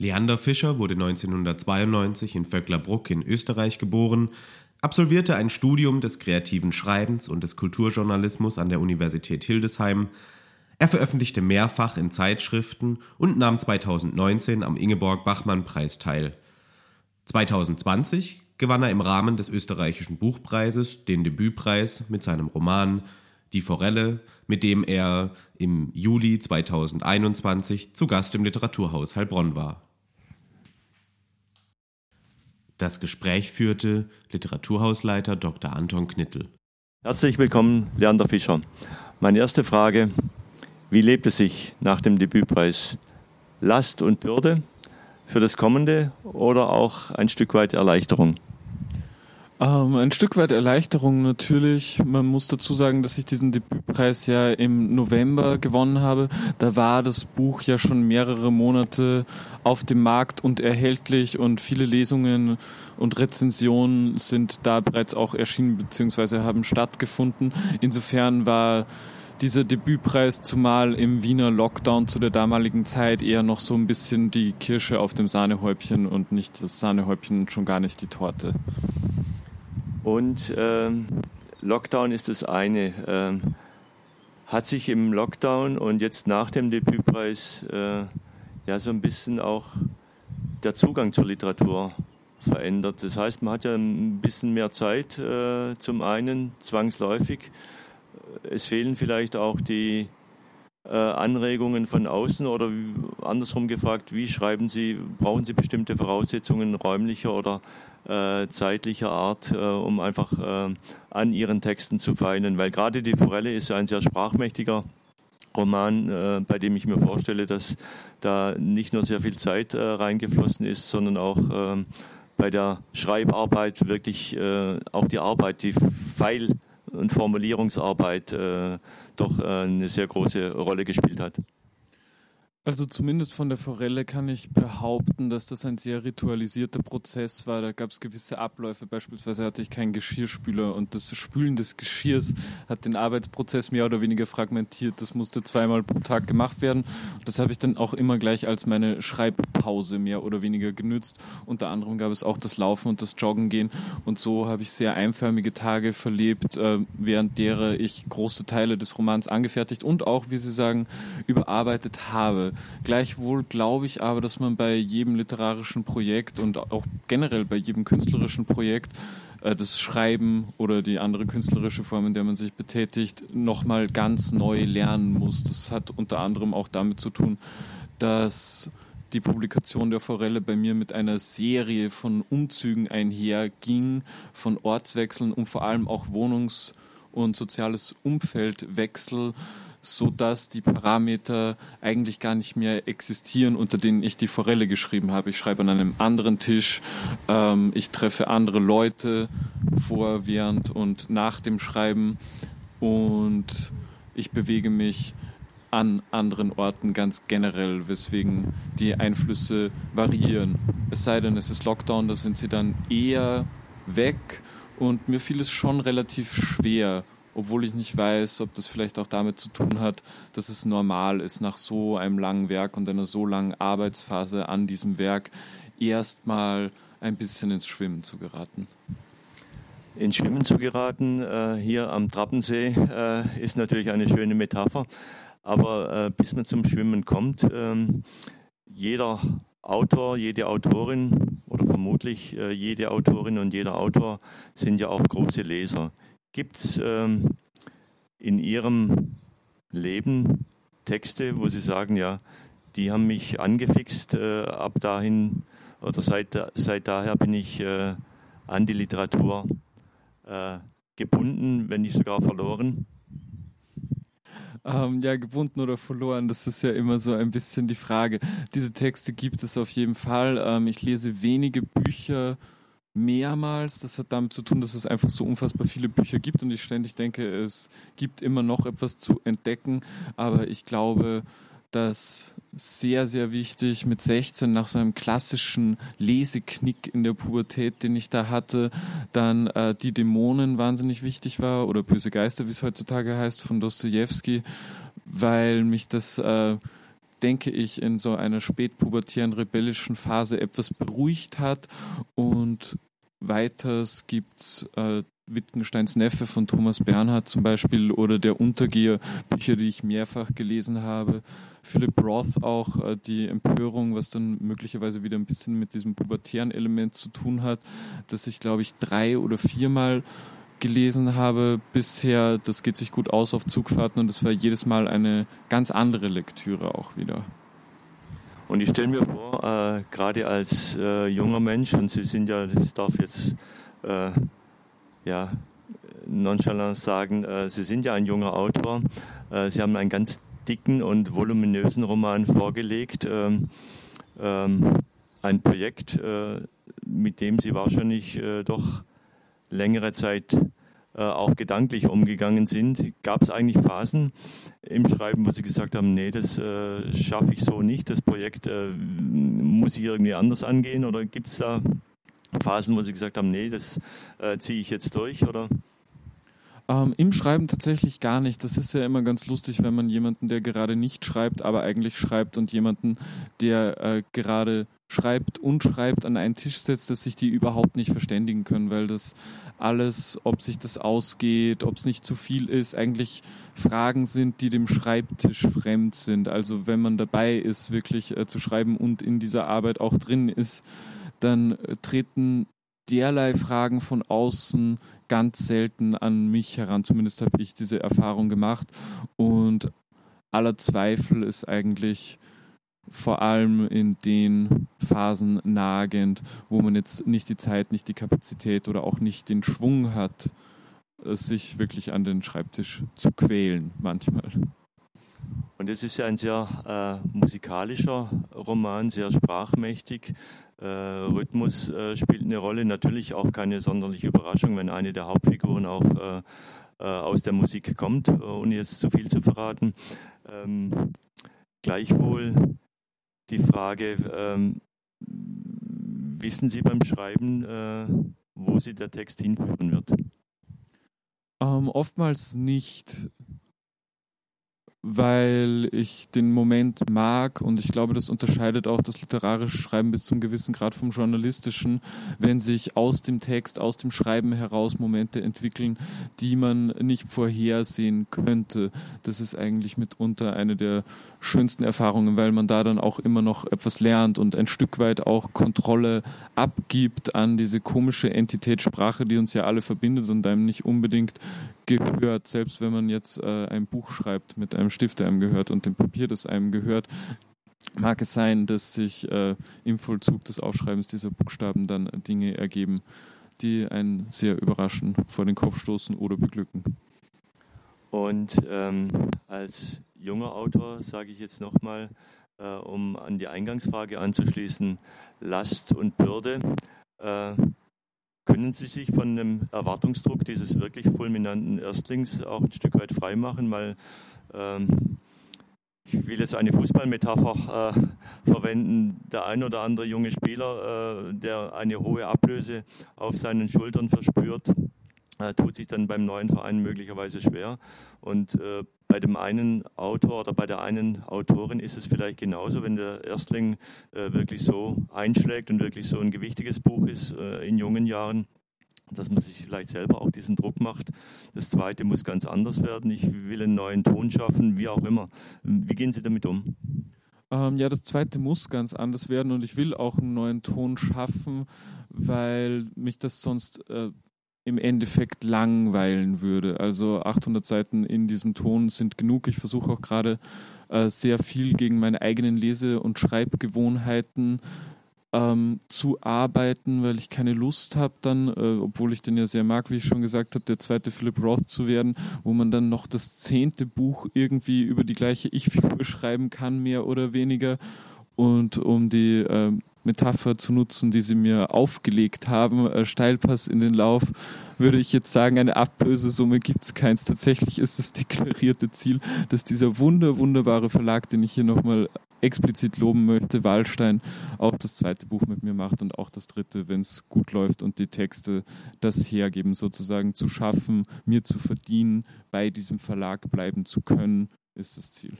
Leander Fischer wurde 1992 in Vöcklerbruck in Österreich geboren, absolvierte ein Studium des kreativen Schreibens und des Kulturjournalismus an der Universität Hildesheim. Er veröffentlichte mehrfach in Zeitschriften und nahm 2019 am Ingeborg-Bachmann-Preis teil. 2020 gewann er im Rahmen des österreichischen Buchpreises den Debütpreis mit seinem Roman Die Forelle, mit dem er im Juli 2021 zu Gast im Literaturhaus Heilbronn war. Das Gespräch führte Literaturhausleiter Dr. Anton Knittel. Herzlich willkommen, Leander Fischer. Meine erste Frage, wie lebt es sich nach dem Debütpreis? Last und Bürde für das Kommende oder auch ein Stück weit Erleichterung? Ähm, ein Stück weit Erleichterung natürlich. Man muss dazu sagen, dass ich diesen Debütpreis ja im November gewonnen habe. Da war das Buch ja schon mehrere Monate auf dem Markt und erhältlich und viele Lesungen und Rezensionen sind da bereits auch erschienen bzw. haben stattgefunden. Insofern war dieser Debütpreis, zumal im Wiener Lockdown zu der damaligen Zeit eher noch so ein bisschen die Kirsche auf dem Sahnehäubchen und nicht das Sahnehäubchen und schon gar nicht die Torte. Und ähm, Lockdown ist das eine. Ähm, hat sich im Lockdown und jetzt nach dem Debütpreis äh, ja so ein bisschen auch der Zugang zur Literatur verändert. Das heißt, man hat ja ein bisschen mehr Zeit äh, zum einen zwangsläufig. Es fehlen vielleicht auch die Anregungen von außen oder andersrum gefragt, wie schreiben Sie, brauchen Sie bestimmte Voraussetzungen räumlicher oder äh, zeitlicher Art, äh, um einfach äh, an Ihren Texten zu feilen? Weil gerade die Forelle ist ein sehr sprachmächtiger Roman, äh, bei dem ich mir vorstelle, dass da nicht nur sehr viel Zeit äh, reingeflossen ist, sondern auch bei der Schreibarbeit wirklich auch die Arbeit, die Pfeil- und Formulierungsarbeit doch äh, eine sehr große Rolle gespielt hat. Also zumindest von der Forelle kann ich behaupten, dass das ein sehr ritualisierter Prozess war. Da gab es gewisse Abläufe. Beispielsweise hatte ich keinen Geschirrspüler und das Spülen des Geschirrs hat den Arbeitsprozess mehr oder weniger fragmentiert. Das musste zweimal pro Tag gemacht werden. Das habe ich dann auch immer gleich als meine Schreibpause mehr oder weniger genützt. Unter anderem gab es auch das Laufen und das Joggen gehen. Und so habe ich sehr einförmige Tage verlebt, äh, während derer ich große Teile des Romans angefertigt und auch, wie Sie sagen, überarbeitet habe. Gleichwohl glaube ich aber, dass man bei jedem literarischen Projekt und auch generell bei jedem künstlerischen Projekt äh, das Schreiben oder die andere künstlerische Form, in der man sich betätigt, nochmal ganz neu lernen muss. Das hat unter anderem auch damit zu tun, dass die Publikation der Forelle bei mir mit einer Serie von Umzügen einherging, von Ortswechseln und vor allem auch Wohnungs- und soziales Umfeldwechsel so dass die Parameter eigentlich gar nicht mehr existieren, unter denen ich die Forelle geschrieben habe. Ich schreibe an einem anderen Tisch, ähm, ich treffe andere Leute vor, während und nach dem Schreiben und ich bewege mich an anderen Orten ganz generell, weswegen die Einflüsse variieren. Es sei denn, es ist Lockdown, da sind sie dann eher weg und mir fiel es schon relativ schwer, obwohl ich nicht weiß, ob das vielleicht auch damit zu tun hat, dass es normal ist, nach so einem langen Werk und einer so langen Arbeitsphase an diesem Werk erstmal ein bisschen ins Schwimmen zu geraten. Ins Schwimmen zu geraten, äh, hier am Trappensee, äh, ist natürlich eine schöne Metapher. Aber äh, bis man zum Schwimmen kommt, ähm, jeder Autor, jede Autorin oder vermutlich äh, jede Autorin und jeder Autor sind ja auch große Leser. Gibt es ähm, in Ihrem Leben Texte, wo Sie sagen, ja, die haben mich angefixt, äh, ab dahin oder seit, seit daher bin ich äh, an die Literatur äh, gebunden, wenn nicht sogar verloren? Ähm, ja, gebunden oder verloren, das ist ja immer so ein bisschen die Frage. Diese Texte gibt es auf jeden Fall. Ähm, ich lese wenige Bücher mehrmals. Das hat damit zu tun, dass es einfach so unfassbar viele Bücher gibt und ich ständig denke, es gibt immer noch etwas zu entdecken. Aber ich glaube, dass sehr, sehr wichtig mit 16 nach so einem klassischen Leseknick in der Pubertät, den ich da hatte, dann äh, die Dämonen wahnsinnig wichtig war oder Böse Geister, wie es heutzutage heißt, von Dostoevsky, weil mich das äh, denke ich, in so einer spätpubertären rebellischen Phase etwas beruhigt hat. Und weiters gibt es äh, Wittgensteins Neffe von Thomas Bernhard zum Beispiel oder der Untergeher, Bücher, die ich mehrfach gelesen habe. Philip Roth auch, äh, die Empörung, was dann möglicherweise wieder ein bisschen mit diesem pubertären Element zu tun hat, dass ich, glaube ich, drei oder viermal gelesen habe bisher. Das geht sich gut aus auf Zugfahrten und das war jedes Mal eine ganz andere Lektüre auch wieder. Und ich stelle mir vor, äh, gerade als äh, junger Mensch, und Sie sind ja, ich darf jetzt äh, ja, nonchalant sagen, äh, Sie sind ja ein junger Autor. Äh, Sie haben einen ganz dicken und voluminösen Roman vorgelegt. Ähm, ähm, ein Projekt, äh, mit dem Sie wahrscheinlich doch längere Zeit auch gedanklich umgegangen sind. Gab es eigentlich Phasen im Schreiben, wo Sie gesagt haben, nee, das äh, schaffe ich so nicht, das Projekt äh, muss ich irgendwie anders angehen? Oder gibt es da Phasen, wo Sie gesagt haben, nee, das äh, ziehe ich jetzt durch? Oder? Ähm, Im Schreiben tatsächlich gar nicht. Das ist ja immer ganz lustig, wenn man jemanden, der gerade nicht schreibt, aber eigentlich schreibt und jemanden, der äh, gerade schreibt und schreibt, an einen Tisch setzt, dass sich die überhaupt nicht verständigen können, weil das alles, ob sich das ausgeht, ob es nicht zu viel ist, eigentlich Fragen sind, die dem Schreibtisch fremd sind. Also wenn man dabei ist, wirklich äh, zu schreiben und in dieser Arbeit auch drin ist, dann äh, treten derlei Fragen von außen ganz selten an mich heran. Zumindest habe ich diese Erfahrung gemacht. Und aller Zweifel ist eigentlich vor allem in den Phasen nagend, wo man jetzt nicht die Zeit, nicht die Kapazität oder auch nicht den Schwung hat, äh, sich wirklich an den Schreibtisch zu quälen manchmal. Und es ist ja ein sehr äh, musikalischer Roman, sehr sprachmächtig. Äh, Rhythmus äh, spielt eine Rolle, natürlich auch keine sonderliche Überraschung, wenn eine der Hauptfiguren auch äh, äh, aus der Musik kommt, ohne jetzt zu viel zu verraten. Ähm, gleichwohl die Frage, ähm, wissen Sie beim Schreiben, äh, wo Sie der Text hinführen wird? Ähm, oftmals nicht weil ich den Moment mag und ich glaube, das unterscheidet auch das literarische Schreiben bis zum gewissen Grad vom journalistischen, wenn sich aus dem Text, aus dem Schreiben heraus Momente entwickeln, die man nicht vorhersehen könnte. Das ist eigentlich mitunter eine der schönsten Erfahrungen, weil man da dann auch immer noch etwas lernt und ein Stück weit auch Kontrolle abgibt an diese komische Entität Sprache, die uns ja alle verbindet und einem nicht unbedingt gehört, selbst wenn man jetzt äh, ein Buch schreibt mit einem Stift, der einem gehört und dem Papier, das einem gehört, mag es sein, dass sich äh, im Vollzug des Aufschreibens dieser Buchstaben dann Dinge ergeben, die einen sehr überraschen, vor den Kopf stoßen oder beglücken. Und ähm, als junger Autor sage ich jetzt nochmal, äh, um an die Eingangsfrage anzuschließen, Last und Bürde. Können Sie sich von dem Erwartungsdruck dieses wirklich fulminanten Erstlings auch ein Stück weit freimachen? Weil ähm, ich will jetzt eine Fußballmetapher äh, verwenden. Der ein oder andere junge Spieler, äh, der eine hohe Ablöse auf seinen Schultern verspürt, tut sich dann beim neuen Verein möglicherweise schwer. Und äh, bei dem einen Autor oder bei der einen Autorin ist es vielleicht genauso, wenn der Erstling äh, wirklich so einschlägt und wirklich so ein gewichtiges Buch ist äh, in jungen Jahren, dass man sich vielleicht selber auch diesen Druck macht. Das zweite muss ganz anders werden. Ich will einen neuen Ton schaffen, wie auch immer. Wie gehen Sie damit um? Ähm, ja, das zweite muss ganz anders werden und ich will auch einen neuen Ton schaffen, weil mich das sonst äh, im Endeffekt langweilen würde. Also 800 Seiten in diesem Ton sind genug. Ich versuche auch gerade äh, sehr viel gegen meine eigenen Lese- und Schreibgewohnheiten ähm, zu arbeiten, weil ich keine Lust habe, dann, äh, obwohl ich den ja sehr mag, wie ich schon gesagt habe, der zweite Philip Roth zu werden, wo man dann noch das zehnte Buch irgendwie über die gleiche Ich-Figur schreiben kann, mehr oder weniger. Und um die äh, Metapher zu nutzen, die sie mir aufgelegt haben, äh, Steilpass in den Lauf, würde ich jetzt sagen, eine Ablösesumme gibt es keins. Tatsächlich ist das deklarierte Ziel, dass dieser wunder, wunderbare Verlag, den ich hier nochmal explizit loben möchte, Wallstein, auch das zweite Buch mit mir macht und auch das dritte, wenn es gut läuft und die Texte das hergeben, sozusagen zu schaffen, mir zu verdienen, bei diesem Verlag bleiben zu können, ist das Ziel.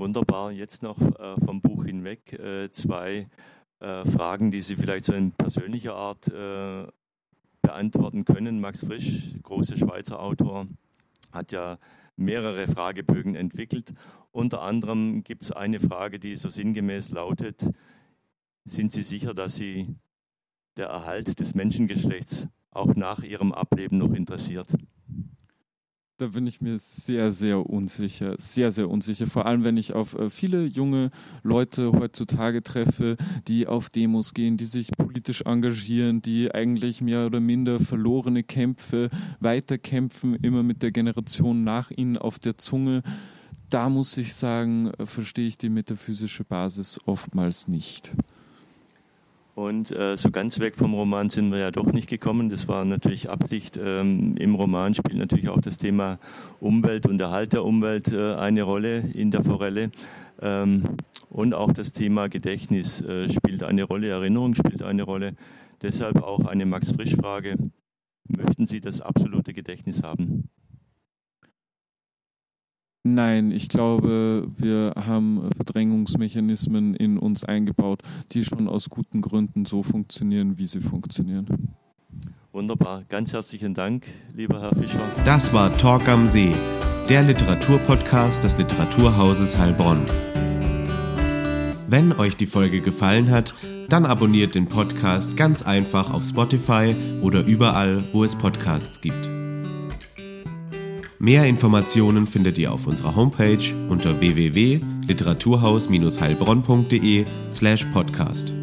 Wunderbar. Jetzt noch äh, vom Buch hinweg äh, zwei äh, Fragen, die Sie vielleicht so in persönlicher Art beantworten können. Max Frisch, großer Schweizer Autor, hat ja mehrere Fragebögen entwickelt. Unter anderem gibt es eine Frage, die so sinngemäß lautet, sind Sie sicher, dass Sie der Erhalt des Menschengeschlechts auch nach Ihrem Ableben noch interessiert? Da bin ich mir sehr, sehr unsicher. Sehr, sehr unsicher. Vor allem, wenn ich auf äh, viele junge Leute heutzutage treffe, die auf Demos gehen, die sich politisch engagieren, die eigentlich mehr oder minder verlorene Kämpfe weiterkämpfen, immer mit der Generation nach ihnen auf der Zunge. Da muss ich sagen, äh, verstehe ich die metaphysische Basis oftmals nicht. Und äh, so ganz weg vom Roman sind wir ja doch nicht gekommen. Das war natürlich Absicht. Ähm, Im Roman spielt natürlich auch das Thema Umwelt und Erhalt der Umwelt äh, eine Rolle in der Forelle. Ähm, und auch das Thema Gedächtnis äh, spielt eine Rolle, Erinnerung spielt eine Rolle. Deshalb auch eine Max-Frisch-Frage. Möchten Sie das absolute Gedächtnis haben? Nein, ich glaube, wir haben Verdrängungsmechanismen in uns eingebaut, die schon aus guten Gründen so funktionieren, wie sie funktionieren. Wunderbar. Ganz herzlichen Dank, lieber Herr Fischer. Das war Talk am See, der Literaturpodcast des Literaturhauses Heilbronn. Wenn euch die Folge gefallen hat, dann abonniert den Podcast ganz einfach auf Spotify oder überall, wo es Podcasts gibt. Mehr Informationen findet ihr auf unserer Homepage unter www.literaturhaus-heilbronn.de slash podcast.